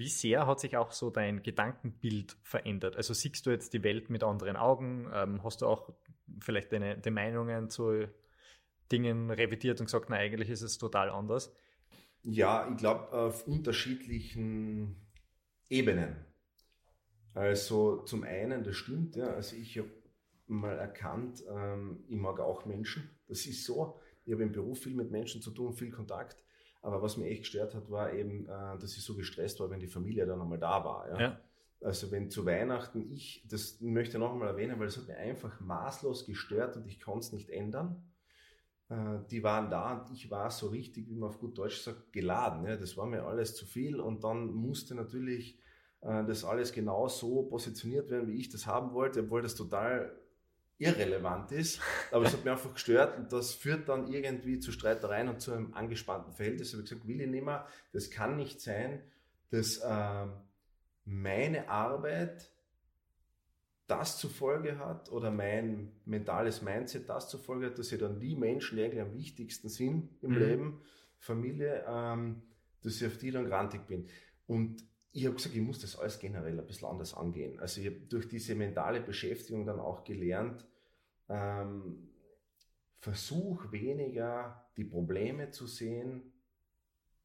Wie sehr hat sich auch so dein Gedankenbild verändert? Also siehst du jetzt die Welt mit anderen Augen? Ähm, hast du auch vielleicht deine, deine Meinungen zu Dingen revidiert und gesagt, na eigentlich ist es total anders? Ja, ich glaube auf unterschiedlichen Ebenen. Also zum einen, das stimmt, ja, also ich habe mal erkannt, ähm, ich mag auch Menschen. Das ist so. Ich habe im Beruf viel mit Menschen zu tun, viel Kontakt. Aber was mir echt gestört hat, war eben, äh, dass ich so gestresst war, wenn die Familie dann einmal da war. Ja? ja. Also wenn zu Weihnachten ich, das möchte ich noch einmal erwähnen, weil es hat mir einfach maßlos gestört und ich konnte es nicht ändern. Äh, die waren da und ich war so richtig, wie man auf gut Deutsch sagt, geladen. Ja? Das war mir alles zu viel und dann musste natürlich äh, das alles genau so positioniert werden, wie ich das haben wollte, obwohl das total irrelevant ist, aber es hat mich einfach gestört und das führt dann irgendwie zu Streitereien und zu einem angespannten Verhältnis. Ich habe gesagt, will ich nicht mehr, das kann nicht sein, dass äh, meine Arbeit das zur Folge hat oder mein mentales Mindset das zur Folge hat, dass ich dann die Menschen, die eigentlich am wichtigsten sind im mhm. Leben, Familie, ähm, dass ich auf die dann grantig bin. Und ich habe gesagt, ich muss das alles generell ein bisschen anders angehen. Also ich habe durch diese mentale Beschäftigung dann auch gelernt, ähm, versuch weniger die Probleme zu sehen,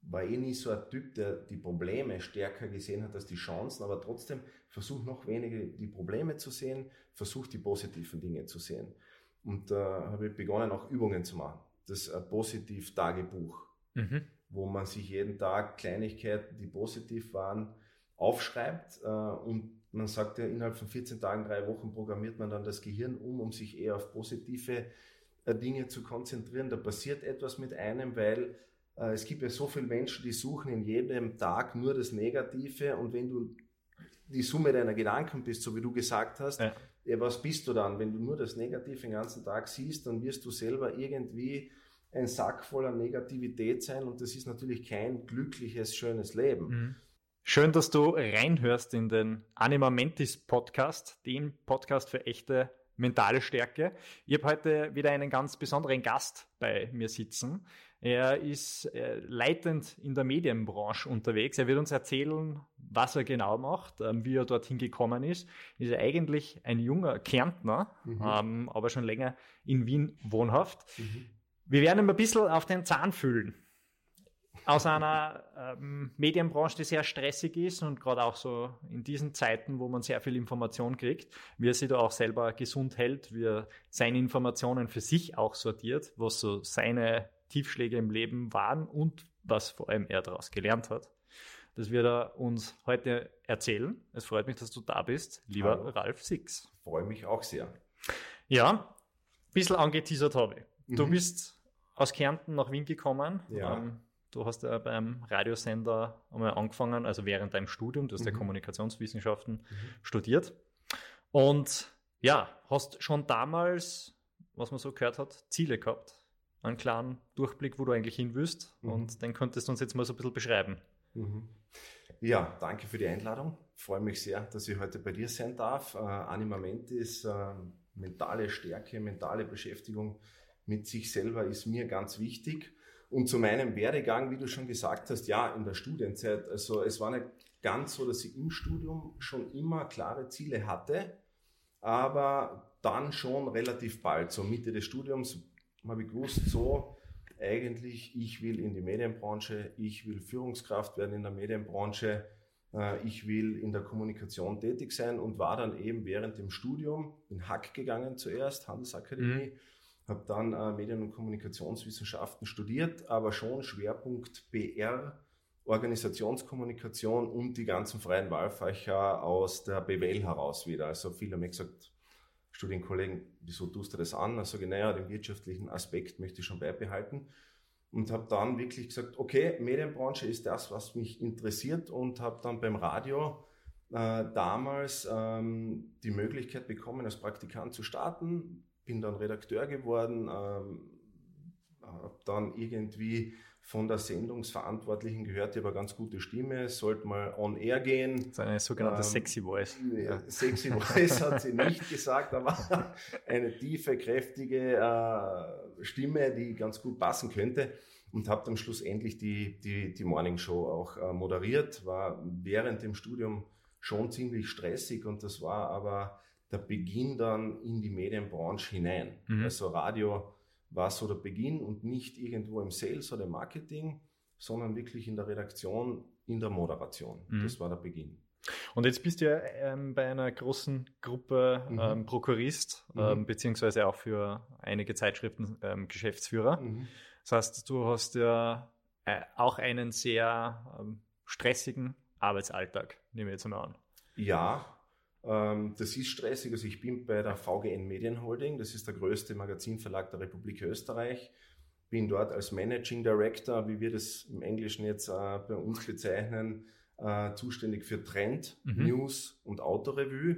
war eh nie so ein Typ, der die Probleme stärker gesehen hat als die Chancen, aber trotzdem versuch noch weniger die Probleme zu sehen, versuch die positiven Dinge zu sehen. Und da äh, habe ich begonnen, auch Übungen zu machen. Das äh, Positiv-Tagebuch, mhm. Wo man sich jeden Tag Kleinigkeiten, die positiv waren, aufschreibt äh, und man sagt ja, innerhalb von 14 Tagen, drei Wochen programmiert man dann das Gehirn um, um sich eher auf positive äh, Dinge zu konzentrieren. Da passiert etwas mit einem, weil äh, es gibt ja so viele Menschen, die suchen in jedem Tag nur das Negative und wenn du die Summe deiner Gedanken bist, so wie du gesagt hast, ja. ja was bist du dann? Wenn du nur das Negative den ganzen Tag siehst, dann wirst du selber irgendwie ein Sack voller Negativität sein und das ist natürlich kein glückliches, schönes Leben. Mhm. Schön, dass du reinhörst in den Anima Mentis Podcast, den Podcast für echte mentale Stärke. Ich habe heute wieder einen ganz besonderen Gast bei mir sitzen. Er ist äh, leitend in der Medienbranche unterwegs. Er wird uns erzählen, was er genau macht, ähm, wie er dorthin gekommen ist. Ist er eigentlich ein junger Kärntner, mhm. ähm, aber schon länger in Wien wohnhaft. Mhm. Wir werden ihm ein bisschen auf den Zahn fühlen aus einer ähm, Medienbranche, die sehr stressig ist und gerade auch so in diesen Zeiten, wo man sehr viel Information kriegt, wie er sich da auch selber gesund hält, wie er seine Informationen für sich auch sortiert, was so seine Tiefschläge im Leben waren und was vor allem er daraus gelernt hat. Das wird er uns heute erzählen. Es freut mich, dass du da bist, lieber Hallo. Ralf Six. Freue mich auch sehr. Ja, ein bisschen angeteasert habe ich. Du mhm. bist aus Kärnten nach Wien gekommen. Ja. Ähm, Du hast ja beim Radiosender einmal angefangen, also während deinem Studium, du hast mhm. ja Kommunikationswissenschaften mhm. studiert. Und ja, hast schon damals, was man so gehört hat, Ziele gehabt. Einen klaren Durchblick, wo du eigentlich hin willst. Mhm. Und den könntest du uns jetzt mal so ein bisschen beschreiben. Mhm. Ja, danke für die Einladung. Ich freue mich sehr, dass ich heute bei dir sein darf. Äh, Animament ist äh, mentale Stärke, mentale Beschäftigung mit sich selber ist mir ganz wichtig. Und zu meinem Werdegang, wie du schon gesagt hast, ja, in der Studienzeit, also es war nicht ganz so, dass ich im Studium schon immer klare Ziele hatte, aber dann schon relativ bald, so Mitte des Studiums, habe ich gewusst, so eigentlich, ich will in die Medienbranche, ich will Führungskraft werden in der Medienbranche, äh, ich will in der Kommunikation tätig sein und war dann eben während dem Studium in Hack gegangen zuerst, Handelsakademie. Mhm habe dann äh, Medien- und Kommunikationswissenschaften studiert, aber schon Schwerpunkt BR, Organisationskommunikation und die ganzen freien Wahlfächer aus der BWL heraus wieder. Also viele haben mir gesagt, Studienkollegen, wieso tust du das an? Also naja, den wirtschaftlichen Aspekt möchte ich schon beibehalten. Und habe dann wirklich gesagt, okay, Medienbranche ist das, was mich interessiert und habe dann beim Radio äh, damals ähm, die Möglichkeit bekommen, als Praktikant zu starten bin dann Redakteur geworden, ähm, habe dann irgendwie von der Sendungsverantwortlichen gehört, die aber ganz gute Stimme, sollte mal on air gehen. Seine sogenannte ähm, Sexy Voice. Ja, Sexy Voice hat sie nicht gesagt, aber eine tiefe, kräftige äh, Stimme, die ganz gut passen könnte. Und habe dann schlussendlich die, die, die Morning Show auch äh, moderiert, war während dem Studium schon ziemlich stressig und das war aber der Beginn dann in die Medienbranche hinein. Mhm. Also Radio war so der Beginn und nicht irgendwo im Sales oder im Marketing, sondern wirklich in der Redaktion, in der Moderation. Mhm. Das war der Beginn. Und jetzt bist du ja ähm, bei einer großen Gruppe mhm. ähm, Prokurist, mhm. ähm, beziehungsweise auch für einige Zeitschriften ähm, Geschäftsführer. Mhm. Das heißt, du hast ja äh, auch einen sehr ähm, stressigen Arbeitsalltag, nehme ich jetzt mal an. Ja, das ist stressig. Also ich bin bei der VGN Medienholding, das ist der größte Magazinverlag der Republik Österreich. Bin dort als Managing Director, wie wir das im Englischen jetzt äh, bei uns bezeichnen, äh, zuständig für Trend, mhm. News und Autorevue.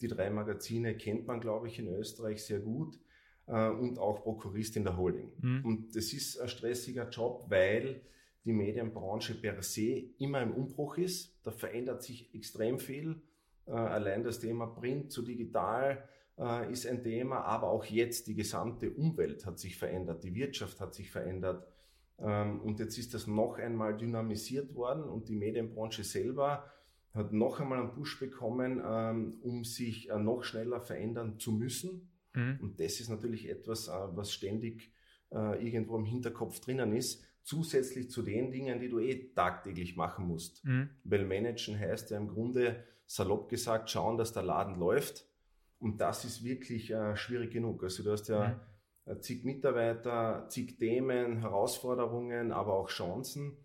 Die drei Magazine kennt man, glaube ich, in Österreich sehr gut äh, und auch Prokurist in der Holding. Mhm. Und das ist ein stressiger Job, weil die Medienbranche per se immer im Umbruch ist. Da verändert sich extrem viel. Äh, allein das Thema Print zu digital äh, ist ein Thema, aber auch jetzt die gesamte Umwelt hat sich verändert, die Wirtschaft hat sich verändert. Ähm, und jetzt ist das noch einmal dynamisiert worden und die Medienbranche selber hat noch einmal einen Push bekommen, ähm, um sich äh, noch schneller verändern zu müssen. Mhm. Und das ist natürlich etwas, was ständig irgendwo im Hinterkopf drinnen ist, zusätzlich zu den Dingen, die du eh tagtäglich machen musst. Mhm. Weil managen heißt ja im Grunde, salopp gesagt, schauen, dass der Laden läuft. Und das ist wirklich äh, schwierig genug. Also du hast ja mhm. zig Mitarbeiter, zig Themen, Herausforderungen, aber auch Chancen.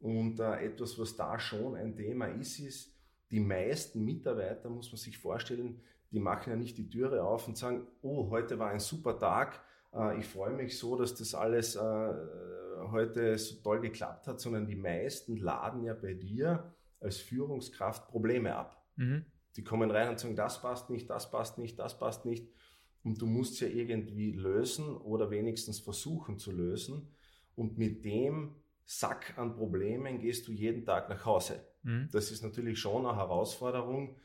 Und äh, etwas, was da schon ein Thema ist, ist, die meisten Mitarbeiter, muss man sich vorstellen, die machen ja nicht die Türe auf und sagen, oh, heute war ein super Tag, äh, ich freue mich so, dass das alles äh, heute so toll geklappt hat, sondern die meisten laden ja bei dir als Führungskraft Probleme ab. Mhm. Die kommen rein und sagen, das passt nicht, das passt nicht, das passt nicht. Und du musst ja irgendwie lösen oder wenigstens versuchen zu lösen. Und mit dem Sack an Problemen gehst du jeden Tag nach Hause. Mhm. Das ist natürlich schon eine Herausforderung,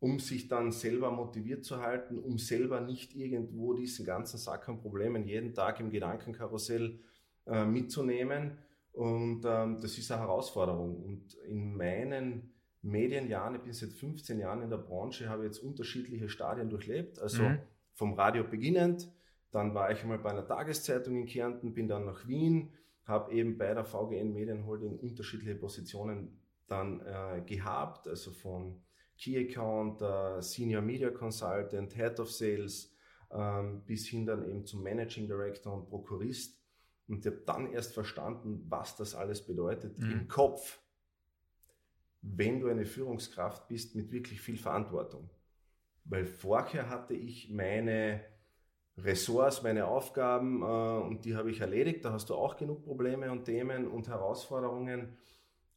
um sich dann selber motiviert zu halten, um selber nicht irgendwo diesen ganzen Sack an Problemen jeden Tag im Gedankenkarussell äh, mitzunehmen. Und ähm, das ist eine Herausforderung. Und in meinen Medienjahren, ich bin seit 15 Jahren in der Branche, habe jetzt unterschiedliche Stadien durchlebt. Also mhm. vom Radio beginnend, dann war ich einmal bei einer Tageszeitung in Kärnten, bin dann nach Wien, habe eben bei der VGN Medienholding unterschiedliche Positionen dann äh, gehabt, also von Key Account, äh, Senior Media Consultant, Head of Sales, ähm, bis hin dann eben zum Managing Director und Prokurist. Und ich habe dann erst verstanden, was das alles bedeutet mhm. im Kopf wenn du eine Führungskraft bist mit wirklich viel Verantwortung. Weil vorher hatte ich meine Ressorts, meine Aufgaben äh, und die habe ich erledigt. Da hast du auch genug Probleme und Themen und Herausforderungen.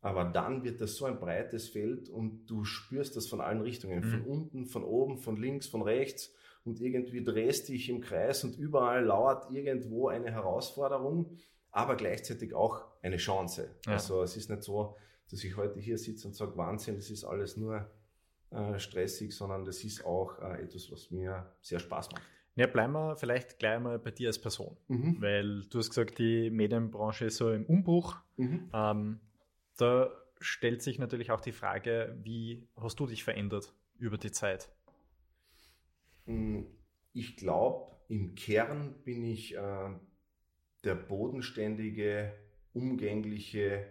Aber dann wird das so ein breites Feld und du spürst das von allen Richtungen. Mhm. Von unten, von oben, von links, von rechts. Und irgendwie drehst dich im Kreis und überall lauert irgendwo eine Herausforderung, aber gleichzeitig auch eine Chance. Ja. Also es ist nicht so, dass ich heute hier sitze und sage, Wahnsinn, das ist alles nur äh, stressig, sondern das ist auch äh, etwas, was mir sehr Spaß macht. Ja, bleiben wir vielleicht gleich mal bei dir als Person, mhm. weil du hast gesagt, die Medienbranche ist so im Umbruch. Mhm. Ähm, da stellt sich natürlich auch die Frage, wie hast du dich verändert über die Zeit? Hm, ich glaube, im Kern bin ich äh, der bodenständige, umgängliche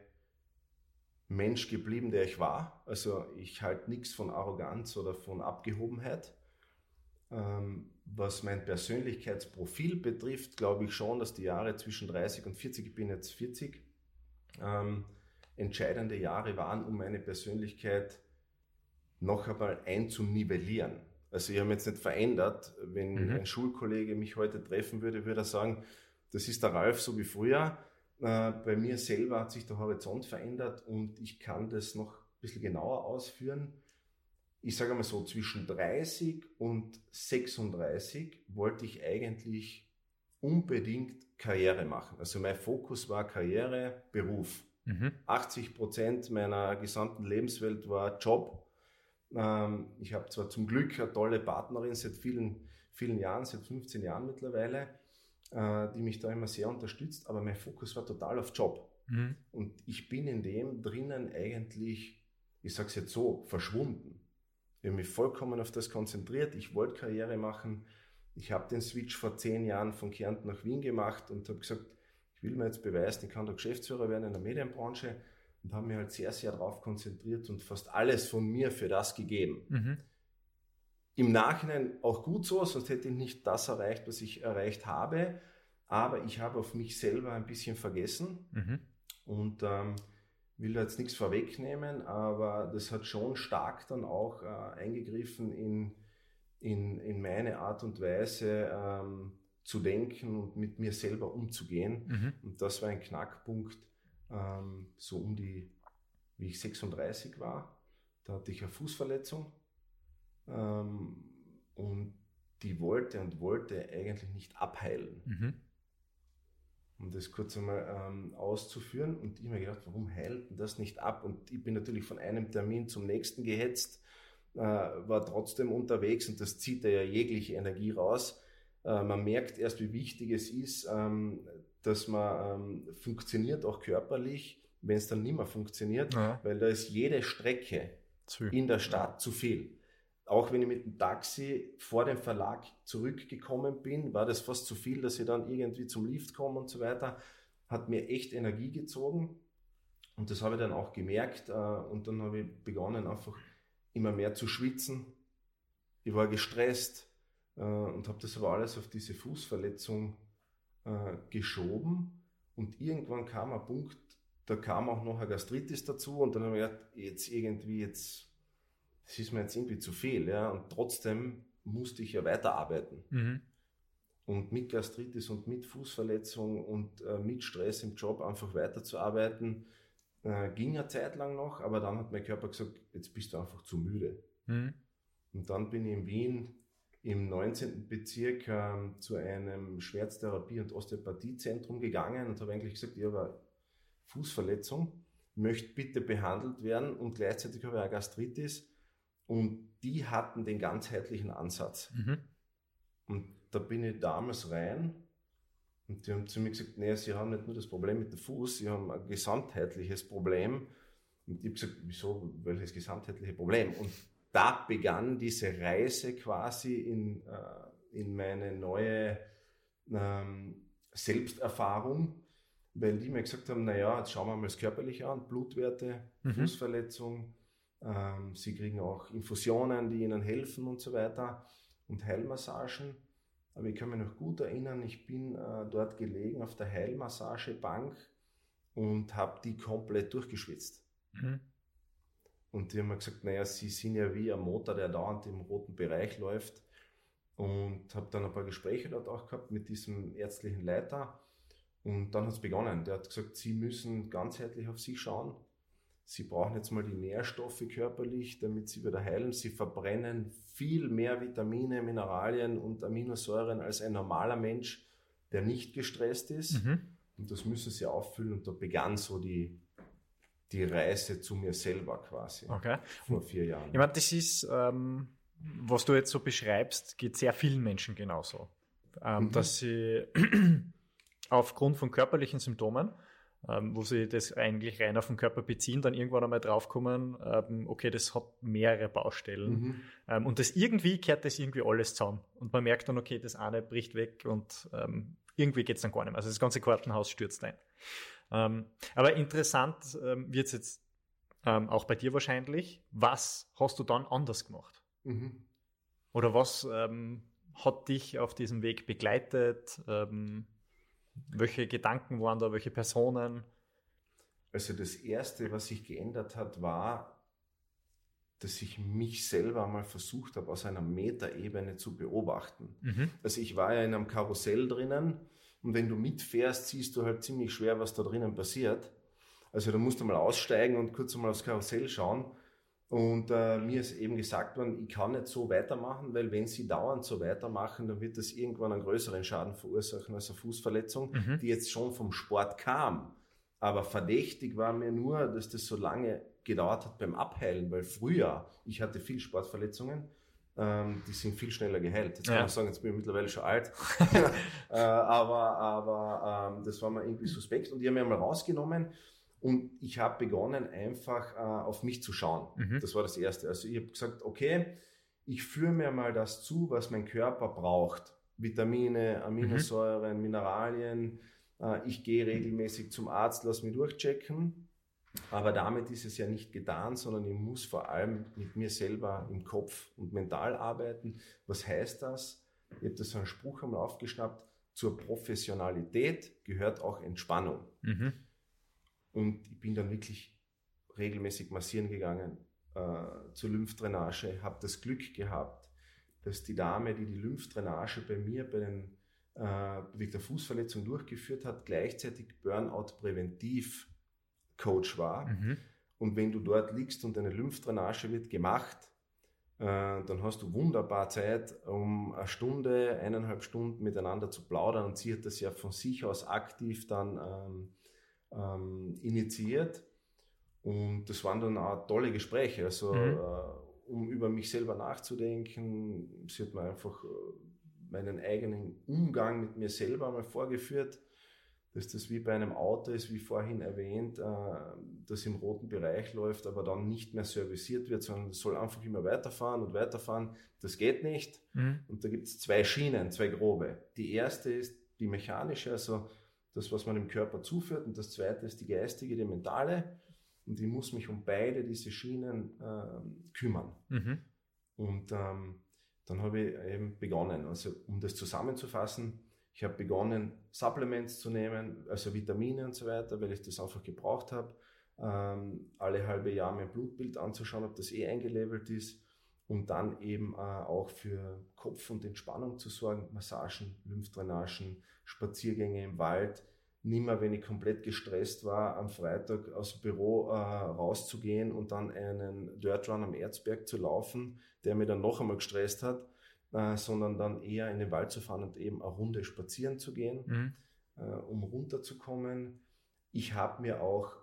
Mensch geblieben, der ich war. Also ich halte nichts von Arroganz oder von Abgehobenheit. Ähm, was mein Persönlichkeitsprofil betrifft, glaube ich schon, dass die Jahre zwischen 30 und 40, ich bin jetzt 40, ähm, entscheidende Jahre waren, um meine Persönlichkeit noch einmal einzunivellieren. Also ich habe mich jetzt nicht verändert. Wenn mhm. ein Schulkollege mich heute treffen würde, würde er sagen, das ist der Ralf so wie früher. Äh, bei mir selber hat sich der Horizont verändert und ich kann das noch ein bisschen genauer ausführen. Ich sage mal so, zwischen 30 und 36 wollte ich eigentlich unbedingt Karriere machen. Also mein Fokus war Karriere, Beruf. Mhm. 80 Prozent meiner gesamten Lebenswelt war Job. Ähm, ich habe zwar zum Glück eine tolle Partnerin seit vielen, vielen Jahren, seit 15 Jahren mittlerweile, äh, die mich da immer sehr unterstützt, aber mein Fokus war total auf Job. Mhm. Und ich bin in dem drinnen eigentlich, ich sage es jetzt so, verschwunden. Ich habe mich vollkommen auf das konzentriert. Ich wollte Karriere machen. Ich habe den Switch vor zehn Jahren von Kärnten nach Wien gemacht und habe gesagt, ich will mir jetzt beweisen, ich kann da Geschäftsführer werden in der Medienbranche und habe mich halt sehr, sehr darauf konzentriert und fast alles von mir für das gegeben. Mhm. Im Nachhinein auch gut so, sonst hätte ich nicht das erreicht, was ich erreicht habe. Aber ich habe auf mich selber ein bisschen vergessen mhm. und ähm, will da jetzt nichts vorwegnehmen, aber das hat schon stark dann auch äh, eingegriffen in, in, in meine Art und Weise ähm, zu denken und mit mir selber umzugehen. Mhm. Und das war ein Knackpunkt, ähm, so um die, wie ich 36 war. Da hatte ich eine Fußverletzung ähm, und die wollte und wollte eigentlich nicht abheilen. Mhm um das kurz einmal ähm, auszuführen. Und ich habe mir gedacht, warum heilt denn das nicht ab? Und ich bin natürlich von einem Termin zum nächsten gehetzt, äh, war trotzdem unterwegs und das zieht ja jegliche Energie raus. Äh, man merkt erst, wie wichtig es ist, ähm, dass man ähm, funktioniert, auch körperlich, wenn es dann nicht mehr funktioniert, ja. weil da ist jede Strecke zu. in der Stadt zu viel auch wenn ich mit dem Taxi vor dem Verlag zurückgekommen bin, war das fast zu viel, dass ich dann irgendwie zum Lift komme und so weiter. Hat mir echt Energie gezogen. Und das habe ich dann auch gemerkt. Äh, und dann habe ich begonnen, einfach immer mehr zu schwitzen. Ich war gestresst äh, und habe das aber alles auf diese Fußverletzung äh, geschoben. Und irgendwann kam ein Punkt, da kam auch noch eine Gastritis dazu. Und dann habe ich gedacht, jetzt irgendwie, jetzt das ist mir jetzt irgendwie zu viel. Ja? Und trotzdem musste ich ja weiterarbeiten. Mhm. Und mit Gastritis und mit Fußverletzung und äh, mit Stress im Job einfach weiterzuarbeiten, äh, ging eine Zeit lang noch, aber dann hat mein Körper gesagt, jetzt bist du einfach zu müde. Mhm. Und dann bin ich in Wien im 19. Bezirk ähm, zu einem Schmerztherapie- und Osteopathiezentrum gegangen und habe eigentlich gesagt, ich habe eine Fußverletzung, möchte bitte behandelt werden und gleichzeitig habe ich eine Gastritis und die hatten den ganzheitlichen Ansatz. Mhm. Und da bin ich damals rein und die haben zu mir gesagt, nee, sie haben nicht nur das Problem mit dem Fuß, sie haben ein gesamtheitliches Problem. Und ich habe gesagt, wieso, welches gesamtheitliche Problem? Und da begann diese Reise quasi in, äh, in meine neue ähm, Selbsterfahrung, weil die mir gesagt haben, naja, jetzt schauen wir mal das Körperliche an, Blutwerte, mhm. Fußverletzung, ähm, sie kriegen auch Infusionen, die ihnen helfen und so weiter und Heilmassagen. Aber ich kann mich noch gut erinnern, ich bin äh, dort gelegen auf der Heilmassagebank und habe die komplett durchgeschwitzt. Mhm. Und die haben mir gesagt, naja, sie sind ja wie ein Motor, der dauernd im roten Bereich läuft. Und habe dann ein paar Gespräche dort auch gehabt mit diesem ärztlichen Leiter. Und dann hat es begonnen. Der hat gesagt, sie müssen ganzheitlich auf sich schauen. Sie brauchen jetzt mal die Nährstoffe körperlich, damit sie wieder heilen. Sie verbrennen viel mehr Vitamine, Mineralien und Aminosäuren als ein normaler Mensch, der nicht gestresst ist. Mhm. Und das müssen sie auffüllen. Und da begann so die, die Reise zu mir selber quasi. Okay. Vor vier Jahren. Ich meine, das ist, ähm, was du jetzt so beschreibst, geht sehr vielen Menschen genauso. Ähm, mhm. Dass sie aufgrund von körperlichen Symptomen ähm, wo sie das eigentlich rein auf den Körper beziehen, dann irgendwann einmal draufkommen, ähm, okay, das hat mehrere Baustellen. Mhm. Ähm, und das irgendwie kehrt das irgendwie alles zusammen. Und man merkt dann, okay, das eine bricht weg und ähm, irgendwie geht es dann gar nicht mehr. Also das ganze Kartenhaus stürzt ein. Ähm, aber interessant ähm, wird es jetzt auch bei dir wahrscheinlich. Was hast du dann anders gemacht? Mhm. Oder was hat dich auf diesem Weg begleitet? Welche Gedanken waren da, welche Personen? Also das Erste, was sich geändert hat, war, dass ich mich selber mal versucht habe, aus einer Metaebene zu beobachten. Mhm. Also ich war ja in einem Karussell drinnen und wenn du mitfährst, siehst du halt ziemlich schwer, was da drinnen passiert. Also da musst du mal aussteigen und kurz mal aufs Karussell schauen. Und äh, mir ist eben gesagt worden, ich kann nicht so weitermachen, weil wenn sie dauernd so weitermachen, dann wird das irgendwann einen größeren Schaden verursachen als eine Fußverletzung, mhm. die jetzt schon vom Sport kam. Aber verdächtig war mir nur, dass das so lange gedauert hat beim Abheilen, weil früher, ich hatte viel Sportverletzungen, ähm, die sind viel schneller geheilt. Jetzt kann ja. man sagen, jetzt bin ich mittlerweile schon alt. äh, aber aber ähm, das war mir irgendwie suspekt und die haben mir mal rausgenommen und ich habe begonnen, einfach äh, auf mich zu schauen. Mhm. Das war das Erste. Also ich habe gesagt, okay, ich führe mir mal das zu, was mein Körper braucht. Vitamine, Aminosäuren, mhm. Mineralien. Äh, ich gehe regelmäßig zum Arzt, lass mich durchchecken. Aber damit ist es ja nicht getan, sondern ich muss vor allem mit mir selber im Kopf und mental arbeiten. Was heißt das? Ich habe da so einen Spruch einmal aufgeschnappt. Zur Professionalität gehört auch Entspannung. Mhm. Und ich bin dann wirklich regelmäßig massieren gegangen äh, zur Lymphdrainage, habe das Glück gehabt, dass die Dame, die die Lymphdrainage bei mir bei den äh, wegen der Fußverletzung durchgeführt hat, gleichzeitig Burnout-Präventiv Coach war. Mhm. Und wenn du dort liegst und eine Lymphdrainage wird gemacht, äh, dann hast du wunderbar Zeit, um eine Stunde, eineinhalb Stunden miteinander zu plaudern. Und sie hat das ja von sich aus aktiv dann ähm, ähm, initiiert. Und das waren dann auch tolle Gespräche, also mhm. äh, um über mich selber nachzudenken. Sie hat mir einfach äh, meinen eigenen Umgang mit mir selber mal vorgeführt, dass das wie bei einem Auto ist, wie vorhin erwähnt, äh, das im roten Bereich läuft, aber dann nicht mehr serviciert wird, sondern es soll einfach immer weiterfahren und weiterfahren. Das geht nicht. Mhm. Und da gibt es zwei Schienen, zwei grobe. Die erste ist die mechanische, also das, was man dem Körper zuführt. Und das zweite ist die geistige, die mentale. Und ich muss mich um beide diese Schienen äh, kümmern. Mhm. Und ähm, dann habe ich eben begonnen, also um das zusammenzufassen, ich habe begonnen, Supplements zu nehmen, also Vitamine und so weiter, weil ich das einfach gebraucht habe. Ähm, alle halbe Jahr mir ein Blutbild anzuschauen, ob das eh eingelevelt ist. Und dann eben äh, auch für Kopf- und Entspannung zu sorgen, Massagen, Lymphdrainagen, Spaziergänge im Wald, nimmer, wenn ich komplett gestresst war, am Freitag aus dem Büro äh, rauszugehen und dann einen Dirt Run am Erzberg zu laufen, der mir dann noch einmal gestresst hat, äh, sondern dann eher in den Wald zu fahren und eben eine Runde spazieren zu gehen, mhm. äh, um runterzukommen. Ich habe mir auch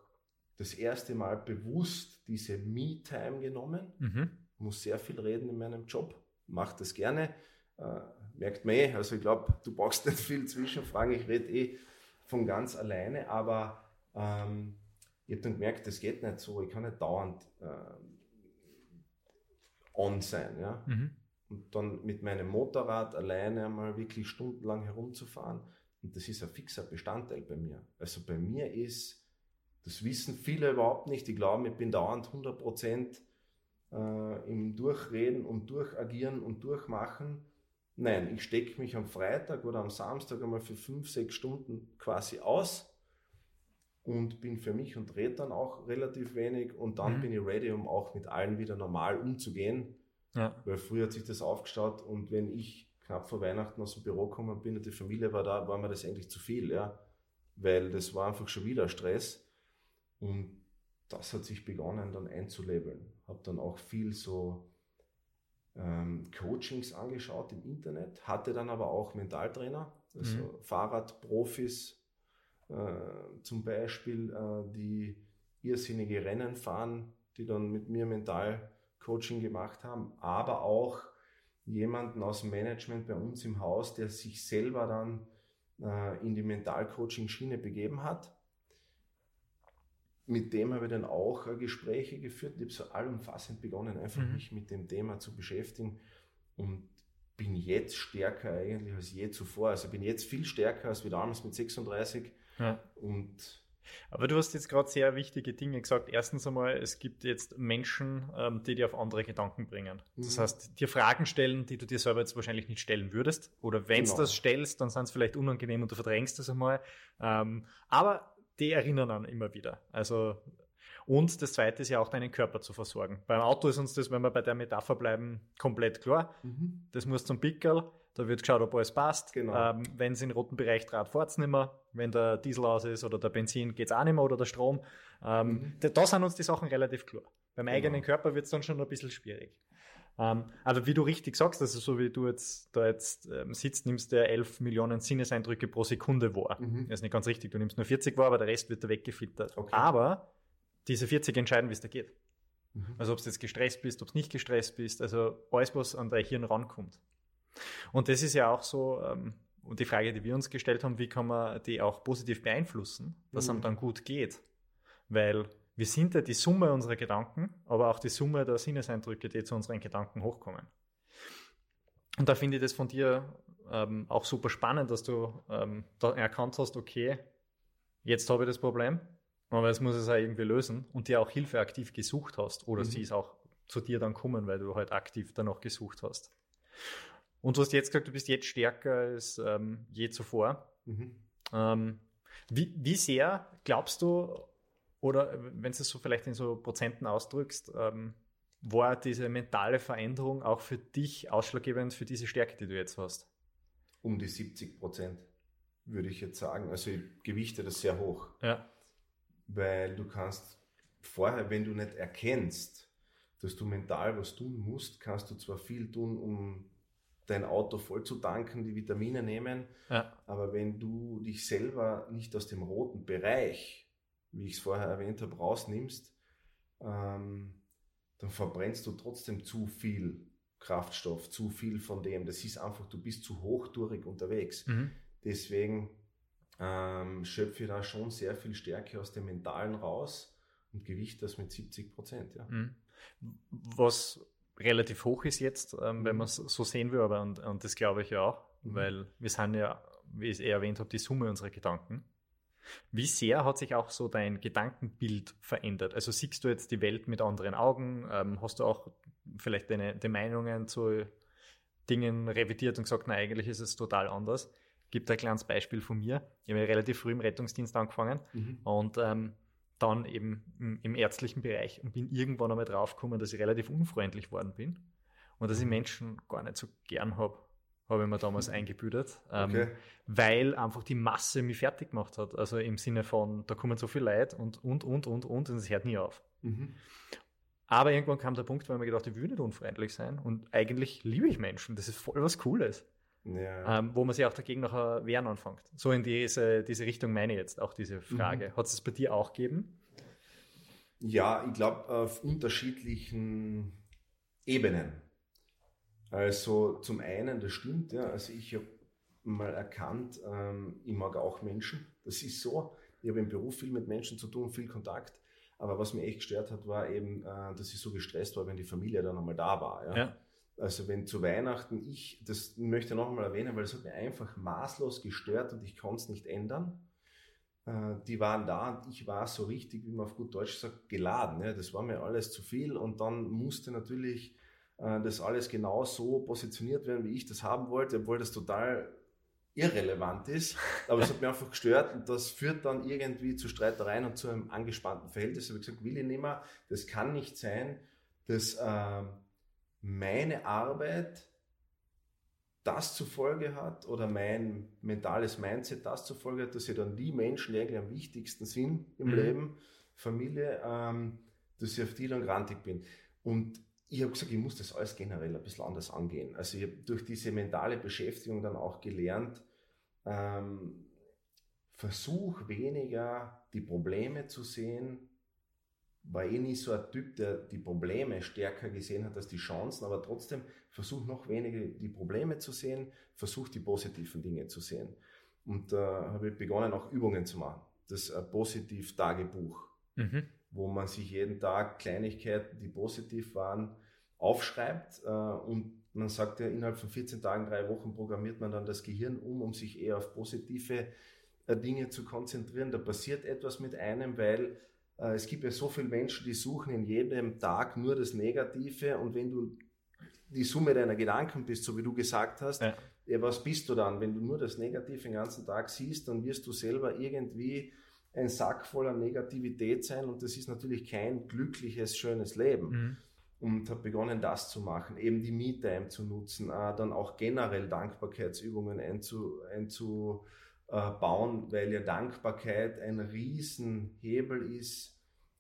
das erste Mal bewusst diese Me-Time genommen. Mhm. Muss sehr viel reden in meinem Job, mache das gerne. Äh, merkt man eh, also ich glaube, du brauchst nicht viel Zwischenfragen, ich rede eh von ganz alleine, aber ähm, ich habe dann gemerkt, das geht nicht so, ich kann nicht dauernd äh, on sein. Ja? Mhm. Und dann mit meinem Motorrad alleine einmal wirklich stundenlang herumzufahren. Und das ist ein fixer Bestandteil bei mir. Also bei mir ist, das wissen viele überhaupt nicht, die glauben, ich bin dauernd 100 Prozent äh, im Durchreden und Durchagieren und Durchmachen. Nein, ich stecke mich am Freitag oder am Samstag einmal für fünf, sechs Stunden quasi aus und bin für mich und rede dann auch relativ wenig und dann mhm. bin ich ready, um auch mit allen wieder normal umzugehen. Ja. Weil früher hat sich das aufgestaut und wenn ich knapp vor Weihnachten aus dem Büro gekommen bin und die Familie war da, war mir das eigentlich zu viel, ja. Weil das war einfach schon wieder Stress. Und das hat sich begonnen dann einzulabeln. Habe dann auch viel so ähm, Coachings angeschaut im Internet, hatte dann aber auch Mentaltrainer, also mhm. Fahrradprofis äh, zum Beispiel, äh, die irrsinnige Rennen fahren, die dann mit mir Mentalcoaching gemacht haben, aber auch jemanden aus dem Management bei uns im Haus, der sich selber dann äh, in die Mentalcoaching-Schiene begeben hat mit dem habe ich dann auch äh, Gespräche geführt. Ich habe so allumfassend begonnen, einfach mhm. mich mit dem Thema zu beschäftigen und bin jetzt stärker eigentlich als je zuvor. Also bin jetzt viel stärker als wie damals mit 36. Ja. Und aber du hast jetzt gerade sehr wichtige Dinge gesagt. Erstens einmal, es gibt jetzt Menschen, ähm, die dir auf andere Gedanken bringen. Das mhm. heißt, dir Fragen stellen, die du dir selber jetzt wahrscheinlich nicht stellen würdest. Oder wenn du genau. das stellst, dann sind es vielleicht unangenehm und du verdrängst das einmal. Ähm, aber die erinnern an immer wieder. Also und das zweite ist ja auch deinen Körper zu versorgen. Beim Auto ist uns das, wenn wir bei der Metapher bleiben, komplett klar. Mhm. Das muss zum Pickel, da wird geschaut, ob alles passt. Genau. Ähm, wenn es in den roten Bereich trat, fährt es nicht mehr. Wenn der Diesel aus ist oder der Benzin, geht es auch nicht mehr oder der Strom. Ähm, mhm. da, da, sind uns die Sachen relativ klar. Beim genau. eigenen Körper wird es dann schon ein bisschen schwierig. Ähm, aber wie du richtig sagst, also so wie du jetzt da jetzt ähm, sitzt, nimmst du 11 Millionen Sinneseindrücke pro Sekunde wahr. Mhm. Das ist nicht ganz richtig. Du nimmst nur 40 wahr, aber der Rest wird da weggefiltert. Okay. Aber diese 40 entscheiden, wie es da geht. Mhm. Also ob du jetzt gestresst bist, ob du nicht gestresst bist, also alles, was an dein Hirn rankommt. Und das ist ja auch so, ähm, und die Frage, die wir uns gestellt haben, wie kann man die auch positiv beeinflussen, dass mhm. einem dann gut geht? Weil wir sind ja die Summe unserer Gedanken, aber auch die Summe der Sinneseindrücke, die zu unseren Gedanken hochkommen. Und da finde ich das von dir ähm, auch super spannend, dass du ähm, da erkannt hast, okay, jetzt habe ich das Problem, aber jetzt muss es auch irgendwie lösen und dir auch Hilfe aktiv gesucht hast oder mhm. sie ist auch zu dir dann kommen, weil du halt aktiv danach gesucht hast. Und du hast jetzt gesagt, du bist jetzt stärker als ähm, je zuvor. Mhm. Ähm, wie, wie sehr glaubst du, oder wenn du es so vielleicht in so Prozenten ausdrückst, ähm, war diese mentale Veränderung auch für dich ausschlaggebend für diese Stärke, die du jetzt hast? Um die 70 Prozent, würde ich jetzt sagen. Also ich gewichte das sehr hoch. Ja. Weil du kannst vorher, wenn du nicht erkennst, dass du mental was tun musst, kannst du zwar viel tun, um dein Auto voll zu tanken, die Vitamine nehmen, ja. aber wenn du dich selber nicht aus dem roten Bereich wie ich es vorher erwähnt habe, rausnimmst, ähm, dann verbrennst du trotzdem zu viel Kraftstoff, zu viel von dem. Das ist einfach, du bist zu hochtourig unterwegs. Mhm. Deswegen ähm, schöpfe ich da schon sehr viel Stärke aus dem Mentalen raus und Gewicht das mit 70 Prozent. Ja. Mhm. Was relativ hoch ist jetzt, ähm, wenn mhm. man es so sehen will, aber und, und das glaube ich ja auch, mhm. weil wir sind ja, wie ich es eher erwähnt habe, die Summe unserer Gedanken. Wie sehr hat sich auch so dein Gedankenbild verändert? Also siehst du jetzt die Welt mit anderen Augen? Ähm, hast du auch vielleicht deine, deine Meinungen zu Dingen revidiert und gesagt, na eigentlich ist es total anders? Gibt ein kleines Beispiel von mir. Ich habe relativ früh im Rettungsdienst angefangen mhm. und ähm, dann eben im, im, ärztlichen Bereich und bin irgendwann einmal draufgekommen, dass ich relativ unfreundlich worden bin und dass ich mhm. Menschen gar nicht so gern habe habe ich mir damals eingebildet, ähm, okay. weil einfach die Masse mich fertig gemacht hat. Also im Sinne von, da kommen so viele Leute und, und, und, und, und, und es hört nie auf. Mhm. Aber irgendwann kam der Punkt, wo ich mir gedacht, ich will nicht unfreundlich sein und eigentlich liebe ich Menschen. Das ist voll was Cooles. Ja. Ähm, wo man sich auch dagegen nachher wehren anfängt. So in diese, diese Richtung meine ich jetzt auch diese Frage. Mhm. Hat es bei dir auch gegeben? Ja, ich glaube auf unterschiedlichen Ebenen. Also zum einen, das stimmt, ja, also ich habe mal erkannt, ähm, ich mag auch Menschen. Das ist so. Ich habe im Beruf viel mit Menschen zu tun, viel Kontakt. Aber was mir echt gestört hat, war eben, äh, dass ich so gestresst war, wenn die Familie dann einmal da war. Ja? ja. Also wenn zu Weihnachten ich, das möchte ich noch einmal erwähnen, weil es hat mir einfach maßlos gestört und ich konnte es nicht ändern. Äh, die waren da und ich war so richtig, wie man auf gut Deutsch sagt, geladen. Das war mir alles zu viel und dann musste natürlich äh, das alles genau so positioniert werden, wie ich das haben wollte, obwohl das total irrelevant ist. Aber es hat mich einfach gestört und das führt dann irgendwie zu Streitereien und zu einem angespannten Verhältnis. Ich habe gesagt, will ich nicht. Das kann nicht sein, dass äh, meine Arbeit das zur Folge hat oder mein mentales Mindset das zur Folge hat, dass ich dann die Menschen, die eigentlich am wichtigsten sind im mhm. Leben, Familie, ähm, dass ich auf die dann grantig bin. Und ich habe gesagt, ich muss das alles generell ein bisschen anders angehen. Also ich habe durch diese mentale Beschäftigung dann auch gelernt, ähm, versuch weniger die Probleme zu sehen, war eh nicht so ein Typ, der die Probleme stärker gesehen hat als die Chancen, aber trotzdem versuch noch weniger die Probleme zu sehen, versuch die positiven Dinge zu sehen. Und da äh, habe ich begonnen, auch Übungen zu machen. Das äh, Positiv-Tagebuch, mhm. wo man sich jeden Tag Kleinigkeiten, die positiv waren, aufschreibt äh, und man sagt ja, innerhalb von 14 Tagen, drei Wochen programmiert man dann das Gehirn um, um sich eher auf positive äh, Dinge zu konzentrieren. Da passiert etwas mit einem, weil es gibt ja so viele Menschen, die suchen in jedem Tag nur das Negative und wenn du die Summe deiner Gedanken bist, so wie du gesagt hast, ja. ja was bist du dann? Wenn du nur das Negative den ganzen Tag siehst, dann wirst du selber irgendwie ein Sack voller Negativität sein und das ist natürlich kein glückliches, schönes Leben. Mhm und habe begonnen, das zu machen, eben die Me-Time zu nutzen, äh, dann auch generell Dankbarkeitsübungen einzu, einzubauen, weil ja Dankbarkeit ein Riesenhebel ist,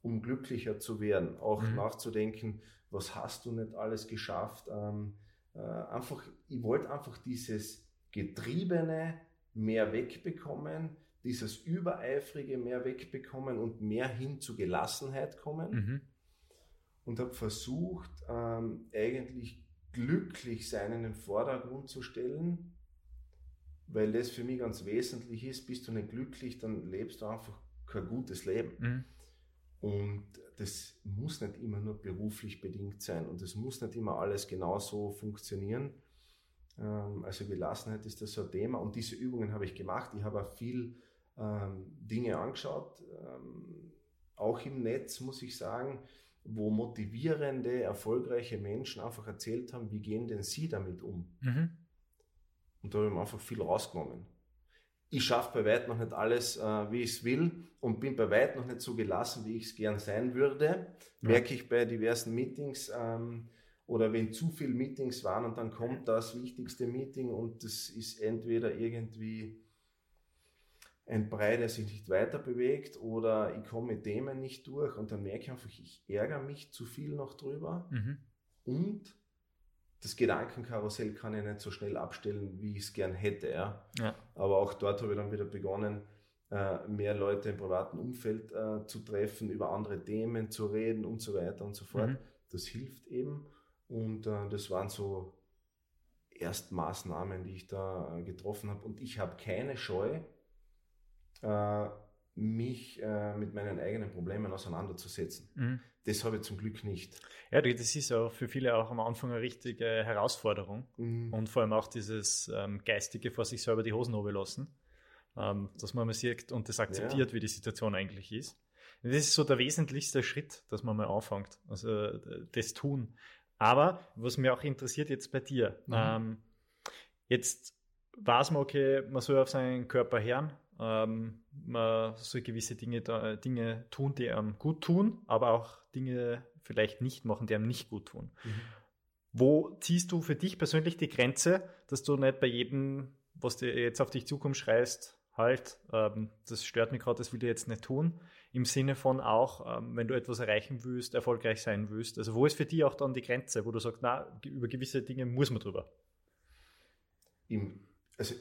um glücklicher zu werden. Auch mhm. nachzudenken, was hast du nicht alles geschafft. Ähm, äh, einfach, ich wollte einfach dieses Getriebene mehr wegbekommen, dieses Übereifrige mehr wegbekommen und mehr hin zu Gelassenheit kommen. Mhm. Und habe versucht, ähm, eigentlich glücklich sein in den Vordergrund zu stellen, weil das für mich ganz wesentlich ist. Bist du nicht glücklich, dann lebst du einfach kein gutes Leben. Mhm. Und das muss nicht immer nur beruflich bedingt sein und es muss nicht immer alles genauso funktionieren. Ähm, also Gelassenheit ist das so ein Thema und diese Übungen habe ich gemacht. Ich habe auch viel ähm, Dinge angeschaut, ähm, auch im Netz muss ich sagen, wo motivierende, erfolgreiche Menschen einfach erzählt haben, wie gehen denn sie damit um. Mhm. Und da habe ich mir einfach viel rausgenommen ich schaffe bei weitem noch nicht alles, äh, wie ich es will und bin bei weitem noch nicht so gelassen, wie ich es gern sein würde. Ja. Merke ich bei diversen Meetings ähm, oder wenn zu viele Meetings waren und dann kommt das wichtigste Meeting und das ist entweder irgendwie ein Brei, der sich nicht weiter bewegt oder ich komme mit Themen nicht durch und dann merke ich einfach, ich ärgere mich zu viel noch drüber mhm. und das Gedankenkarussell kann ich nicht so schnell abstellen, wie ich es gern hätte. Ja. ja. Aber auch dort habe ich dann wieder begonnen, äh, mehr Leute im privaten Umfeld äh, zu treffen, über andere Themen zu reden und so weiter und so fort. Mhm. Das hilft eben. Und äh, das waren so Erstmaßnahmen, die ich da getroffen habe. Und ich habe keine Scheu, mich mit meinen eigenen Problemen auseinanderzusetzen. Mhm. Das habe ich zum Glück nicht. Ja, das ist auch für viele auch am Anfang eine richtige Herausforderung. Mhm. Und vor allem auch dieses ähm, Geistige vor sich selber die Hosen lassen. Ähm, dass man mal sieht und das akzeptiert, ja. wie die Situation eigentlich ist. Das ist so der wesentlichste Schritt, dass man mal anfängt. Also das tun. Aber was mich auch interessiert jetzt bei dir, mhm. ähm, jetzt weiß man, okay, man soll auf seinen Körper hören, ähm, man soll gewisse Dinge, da, Dinge tun, die einem gut tun, aber auch Dinge vielleicht nicht machen, die einem nicht gut tun. Mhm. Wo ziehst du für dich persönlich die Grenze, dass du nicht bei jedem, was dir jetzt auf dich zukommt, schreist, halt, ähm, das stört mich gerade, das will ich jetzt nicht tun. Im Sinne von auch, ähm, wenn du etwas erreichen willst, erfolgreich sein willst. Also wo ist für dich auch dann die Grenze, wo du sagst, na, über gewisse Dinge muss man drüber? Im, also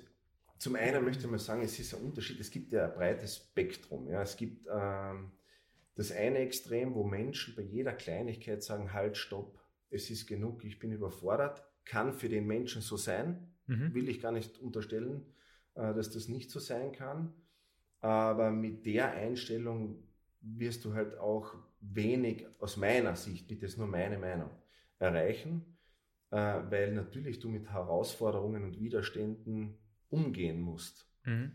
zum einen möchte ich mal sagen, es ist ein Unterschied. Es gibt ja ein breites Spektrum. Ja. Es gibt ähm, das eine Extrem, wo Menschen bei jeder Kleinigkeit sagen, halt, stopp, es ist genug, ich bin überfordert. Kann für den Menschen so sein, mhm. will ich gar nicht unterstellen, äh, dass das nicht so sein kann. Aber mit der Einstellung wirst du halt auch wenig, aus meiner Sicht, bitte ist nur meine Meinung, erreichen, äh, weil natürlich du mit Herausforderungen und Widerständen umgehen musst. Mhm.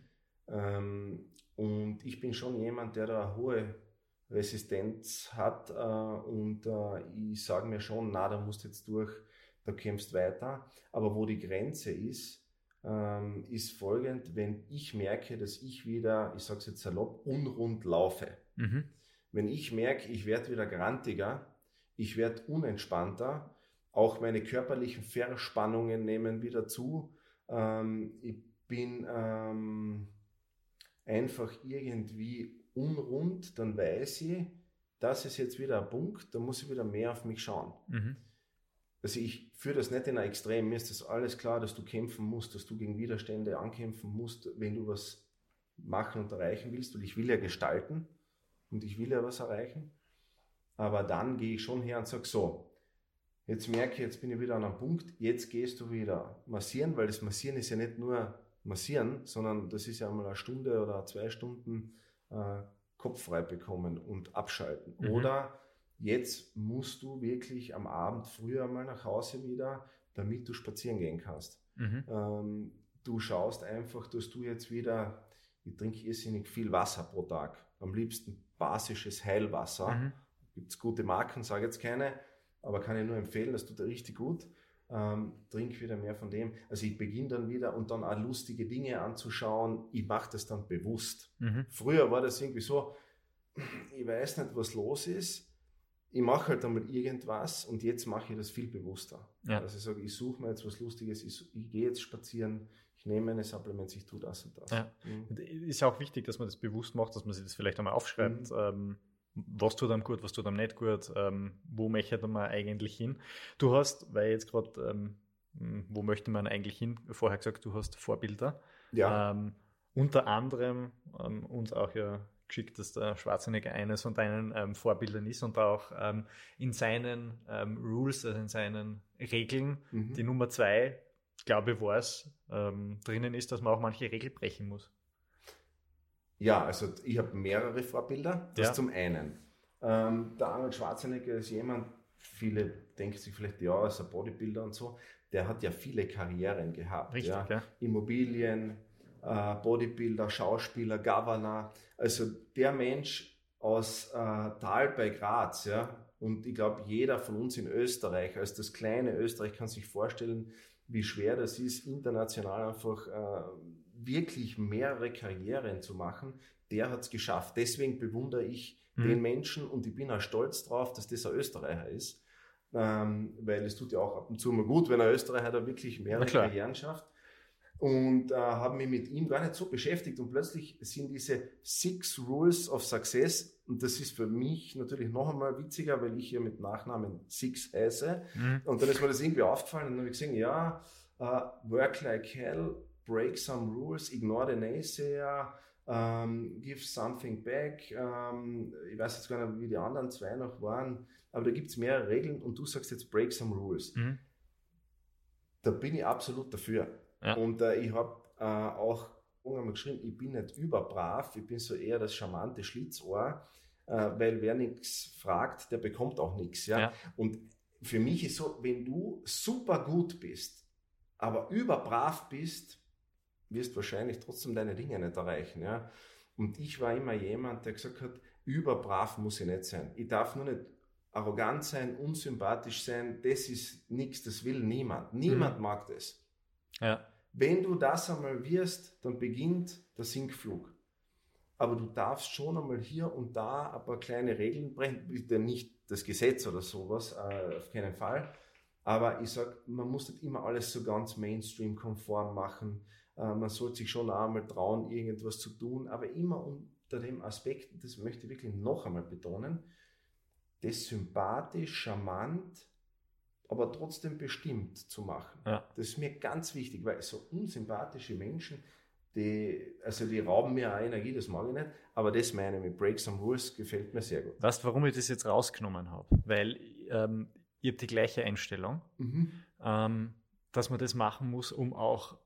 Ähm, und ich bin schon jemand, der da eine hohe Resistenz hat äh, und äh, ich sage mir schon, na, da musst du jetzt durch, da kämpfst weiter. Aber wo die Grenze ist, ähm, ist folgend, wenn ich merke, dass ich wieder, ich sage es jetzt salopp, unrund laufe. Mhm. Wenn ich merke, ich werde wieder grantiger, ich werde unentspannter, auch meine körperlichen Verspannungen nehmen wieder zu, ähm, ich bin ähm, einfach irgendwie unrund, dann weiß ich, das ist jetzt wieder ein Punkt, da muss ich wieder mehr auf mich schauen. Mhm. Also ich führe das nicht in ein Extrem, mir ist das alles klar, dass du kämpfen musst, dass du gegen Widerstände ankämpfen musst, wenn du was machen und erreichen willst, und ich will ja gestalten und ich will ja was erreichen. Aber dann gehe ich schon her und sage so, jetzt merke ich, jetzt bin ich wieder an einem Punkt, jetzt gehst du wieder massieren, weil das Massieren ist ja nicht nur massieren, sondern das ist ja einmal eine Stunde oder zwei Stunden äh, Kopf frei bekommen und abschalten. Mhm. Oder jetzt musst du wirklich am Abend früher mal nach Hause wieder, damit du spazieren gehen kannst. Mhm. Ähm, du schaust einfach, dass du jetzt wieder, ich trinke irrsinnig viel Wasser pro Tag, am liebsten basisches Heilwasser. Mhm. Gibt es gute Marken, sage jetzt keine, aber kann ich nur empfehlen, das tut richtig gut ähm, trink wieder mehr von dem. Also ich beginne dann wieder und dann auch lustige Dinge anzuschauen. Ich mache das dann bewusst. Mhm. Früher war das irgendwie so, ich weiß nicht, was los ist. Ich mache halt einmal irgendwas und jetzt mache ich das viel bewusster. Ja. Also ich sage, ich suche mir jetzt was Lustiges, ich, ich gehe jetzt spazieren, ich nehme meine Supplements, ich tue das und das. Ja. Mhm. Ist auch wichtig, dass man das bewusst macht, dass man sich das vielleicht einmal aufschreibt. Mhm. Ähm, was tut einem gut, was tut einem nicht gut, ähm, wo möchte man eigentlich hin. Du hast, weil jetzt gerade, ähm, wo möchte man eigentlich hin, vorher gesagt, du hast Vorbilder. Ja. Ähm, unter anderem ähm, uns auch ja geschickt, dass der Schwarzenegger eines von deinen ähm, Vorbildern ist und auch ähm, in seinen Rules, also in seinen Regeln, mhm. die Nummer zwei, glaube ich, war es, drinnen ist, dass man auch manche Regeln brechen muss. Ja, also ich habe mehrere Vorbilder. Das ja. zum einen. Ähm, der Arnold Schwarzenegger ist jemand, viele denken sich vielleicht, ja, ist ein Bodybuilder und so, der hat ja viele Karrieren gehabt. Richtig, ja. ja. Immobilien, äh, Bodybuilder, Schauspieler, Governor. Also der Mensch aus äh, Tal bei Graz, ja. Und ich glaube, jeder von uns in Österreich, als das kleine Österreich, kann sich vorstellen, wie schwer das ist, international einfach äh, wirklich mehrere Karrieren zu machen. Der hat es geschafft. Deswegen bewundere ich mhm. den Menschen und ich bin auch stolz drauf, dass das ein Österreicher ist. Ähm, weil es tut ja auch ab und zu mal gut, wenn ein Österreicher da wirklich mehrere Karrieren schafft und äh, habe mich mit ihm gar nicht so beschäftigt und plötzlich sind diese Six Rules of Success und das ist für mich natürlich noch einmal witziger, weil ich hier mit Nachnamen Six heiße mhm. und dann ist mir das irgendwie aufgefallen und dann habe ich gesehen, ja, uh, work like hell, break some rules, ignore the naysayer, um, give something back, um, ich weiß jetzt gar nicht, wie die anderen zwei noch waren, aber da gibt es mehrere Regeln und du sagst jetzt break some rules. Mhm. Da bin ich absolut dafür. Ja. Und äh, ich habe äh, auch irgendwann mal geschrieben, ich bin nicht überbrav, ich bin so eher das charmante Schlitzohr, äh, weil wer nichts fragt, der bekommt auch nichts. Ja? ja? Und für mich ist so, wenn du super gut bist, aber überbrav bist, wirst du wahrscheinlich trotzdem deine Dinge nicht erreichen. Ja? Und ich war immer jemand, der gesagt hat, überbrav muss ich nicht sein. Ich darf nur nicht arrogant sein, unsympathisch sein, das ist nichts, das will niemand. Niemand mhm. mag das. Ja. Wenn du das einmal wirst, dann beginnt der Sinkflug. Aber du darfst schon einmal hier und da ein paar kleine Regeln brechen, bitte nicht das Gesetz oder sowas, äh, auf keinen Fall. Aber ich sage, man muss nicht immer alles so ganz Mainstream-konform machen. Äh, man sollte sich schon einmal trauen, irgendwas zu tun, aber immer unter dem Aspekt, das möchte ich wirklich noch einmal betonen, das sympathisch, charmant, aber trotzdem bestimmt zu machen. Ja. Das ist mir ganz wichtig, weil so unsympathische Menschen, die, also die rauben mir auch Energie, das mag ich nicht, aber das meine ich mit Break Some Rules gefällt mir sehr gut. Weißt du, warum ich das jetzt rausgenommen habe? Weil ähm, ihr habt die gleiche Einstellung, mhm. ähm, dass man das machen muss, um auch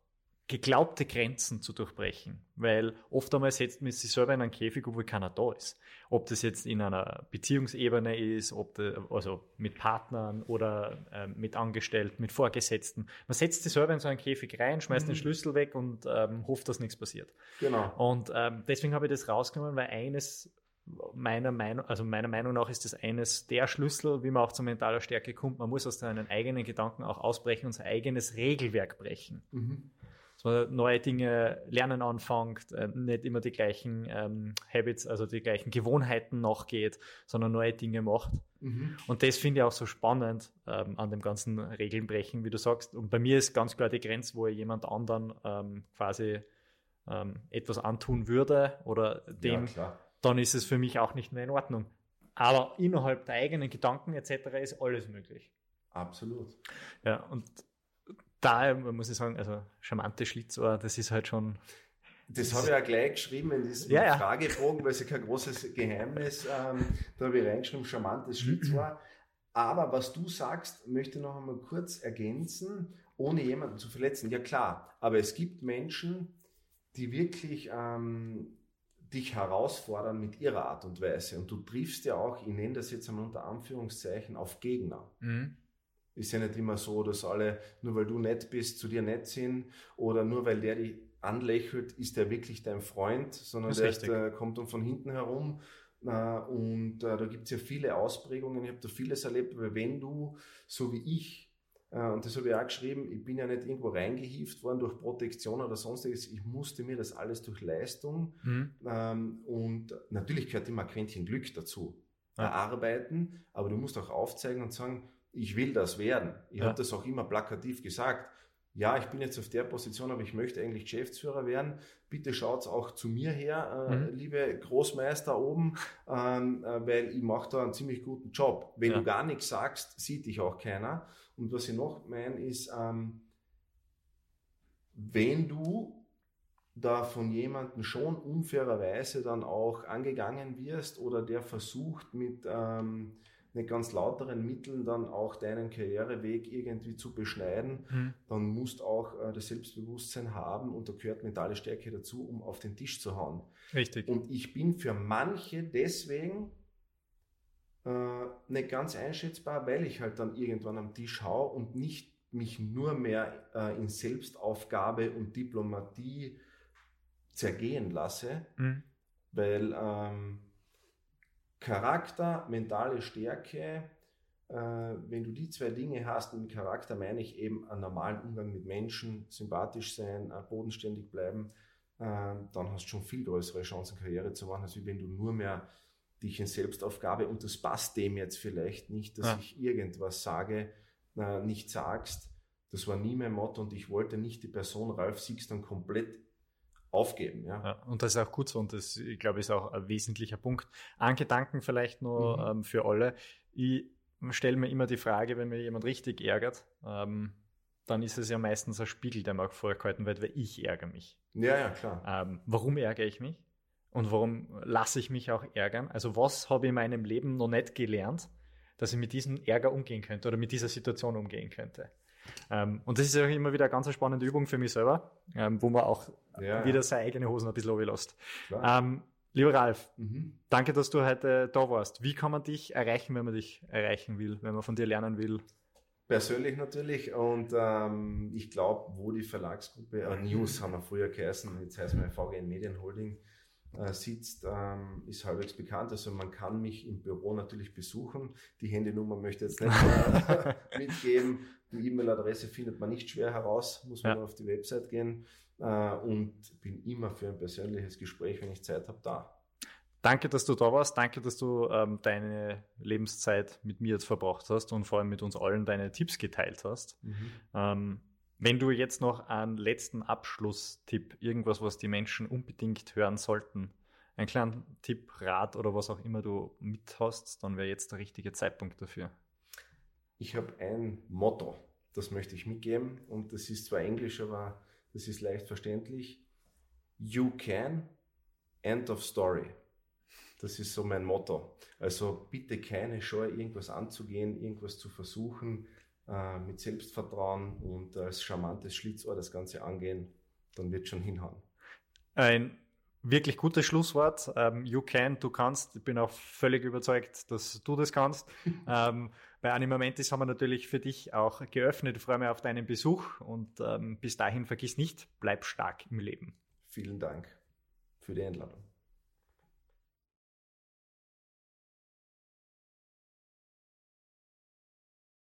geglaubte Grenzen zu durchbrechen. Weil oft einmal setzt man sich selber in einen Käfig, obwohl keiner da ist. Ob das jetzt in einer Beziehungsebene ist, ob de, also mit Partnern oder äh, mit Angestellten, mit Vorgesetzten. Man setzt sich selber in so einen Käfig rein, schmeißt mhm. den Schlüssel weg und ähm, hofft, dass nichts passiert. Genau. Und ähm, deswegen habe ich das rausgenommen, weil eines meiner Meinung, also meiner Meinung nach ist das eines der Schlüssel, wie man auch zur mentaler Stärke kommt. Man muss aus seinen eigenen Gedanken auch ausbrechen und sein eigenes Regelwerk brechen. Mhm dass man neue Dinge lernen anfängt, äh, nicht immer die gleichen ähm, Habits, also die gleichen Gewohnheiten nachgeht, sondern neue Dinge macht. Mhm. Und das finde ich auch so spannend ähm, an dem ganzen Regelnbrechen, wie du sagst. Und bei mir ist ganz klar die Grenze, wo ich jemand anderen ähm, quasi ähm, etwas antun würde oder dem, ja, dann ist es für mich auch nicht mehr in Ordnung. Aber innerhalb der eigenen Gedanken etc. ist alles möglich. Absolut. Ja, und da muss ich sagen, also charmante Schlitzohr, das ist halt schon. Das habe ich auch gleich geschrieben in diesem ja, ja. Fragebogen, weil es ja kein großes Geheimnis. Ähm, da habe ich reingeschrieben, charmantes Schlitzohr. Aber was du sagst, möchte ich noch einmal kurz ergänzen, ohne jemanden zu verletzen. Ja klar, aber es gibt Menschen, die wirklich ähm, dich herausfordern mit ihrer Art und Weise. Und du triffst ja auch, ich nenne das jetzt einmal unter Anführungszeichen, auf Gegner. Mhm. Ist ja nicht immer so, dass alle, nur weil du nett bist, zu dir nett sind oder nur weil der dich anlächelt, ist der wirklich dein Freund, sondern der ist, äh, kommt dann von hinten herum. Äh, und äh, da gibt es ja viele Ausprägungen. Ich habe da vieles erlebt, weil wenn du, so wie ich, äh, und das habe ich auch geschrieben, ich bin ja nicht irgendwo reingehieft worden durch Protektion oder sonstiges. Ich musste mir das alles durch Leistung mhm. ähm, und natürlich gehört immer ein Quäntchen Glück dazu. Ja. Erarbeiten, aber du musst auch aufzeigen und sagen, ich will das werden. Ich ja. habe das auch immer plakativ gesagt. ja, ich bin jetzt auf der Position, aber ich möchte eigentlich Geschäftsführer werden. Bitte schaut auch zu mir her, äh, mhm. liebe Großmeister oben, ähm, äh, weil ich mache da einen ziemlich guten Job. Wenn ja. du gar nichts sagst, sieht dich auch keiner. Und was ich noch meine, ist, ähm, wenn du da von jemandem schon unfairerweise dann auch angegangen wirst oder der versucht mit ähm, nicht ganz lauteren Mitteln dann auch deinen Karriereweg irgendwie zu beschneiden, mhm. dann musst auch äh, das Selbstbewusstsein haben und da gehört mentale Stärke dazu, um auf den Tisch zu hauen. Richtig. Und ich bin für manche deswegen äh, nicht ganz einschätzbar, weil ich halt dann irgendwann am Tisch hau und nicht mich nur mehr äh, in Selbstaufgabe und Diplomatie zergehen lasse, mhm. weil ähm, Charakter, mentale Stärke, äh, wenn du die zwei Dinge hast, und mit Charakter meine ich eben einen normalen Umgang mit Menschen, sympathisch sein, äh, bodenständig bleiben, äh, dann hast du schon viel größere Chancen, Karriere zu machen, als wenn du nur mehr dich in Selbstaufgabe, und das passt dem jetzt vielleicht nicht, dass ja. ich irgendwas sage, nicht sagst. Das war nie mein Motto und ich wollte nicht die Person Ralf Siegs dann komplett aufgeben. Ja. ja. und das ist auch gut so und das, ich glaube, ist auch ein wesentlicher Punkt. Ein Gedanken vielleicht nur mhm. ähm, für alle. Ich stelle mir immer die Frage, wenn mir jemand richtig ärgert, ähm, dann ist es ja meistens ein Spiegel, der mir auch vorgehalten wird, weil ich ärgere mich. Ja, ja, klar. Ähm, warum ärgere ich mich? Und warum lasse ich mich auch ärgern? Also was habe ich in meinem Leben noch nicht gelernt, dass ich mit diesem Ärger umgehen könnte oder mit dieser Situation umgehen könnte? Ähm, und das ist ja immer wieder eine ganz spannende Übung für mich selber, ähm, wo man auch ja, wieder seine eigene Hosen ein bisschen lässt. Ähm, lieber Ralf, mhm. danke, dass du heute da warst. Wie kann man dich erreichen, wenn man dich erreichen will, wenn man von dir lernen will? Persönlich natürlich und ähm, ich glaube, wo die Verlagsgruppe, äh, News haben wir früher geheißen, jetzt heißt wir VGN Medien Holding, äh, sitzt, ähm, ist halbwegs bekannt. Also man kann mich im Büro natürlich besuchen. Die Handynummer möchte ich jetzt nicht mitgeben. Die E-Mail-Adresse findet man nicht schwer heraus, muss man ja. auf die Website gehen äh, und bin immer für ein persönliches Gespräch, wenn ich Zeit habe, da. Danke, dass du da warst. Danke, dass du ähm, deine Lebenszeit mit mir jetzt verbracht hast und vor allem mit uns allen deine Tipps geteilt hast. Mhm. Ähm, wenn du jetzt noch einen letzten Abschlusstipp, irgendwas, was die Menschen unbedingt hören sollten, einen kleinen Tipp, Rat oder was auch immer du mit hast, dann wäre jetzt der richtige Zeitpunkt dafür. Ich habe ein Motto, das möchte ich mitgeben und das ist zwar Englisch, aber das ist leicht verständlich. You can, end of story. Das ist so mein Motto. Also bitte keine Scheu, irgendwas anzugehen, irgendwas zu versuchen äh, mit Selbstvertrauen und als charmantes Schlitzohr das Ganze angehen, dann wird schon hinhauen. Ein wirklich gutes Schlusswort. Ähm, you can, du kannst. Ich bin auch völlig überzeugt, dass du das kannst. ähm, bei Animamentis haben wir natürlich für dich auch geöffnet. Ich freue mich auf deinen Besuch und ähm, bis dahin vergiss nicht, bleib stark im Leben. Vielen Dank für die Einladung.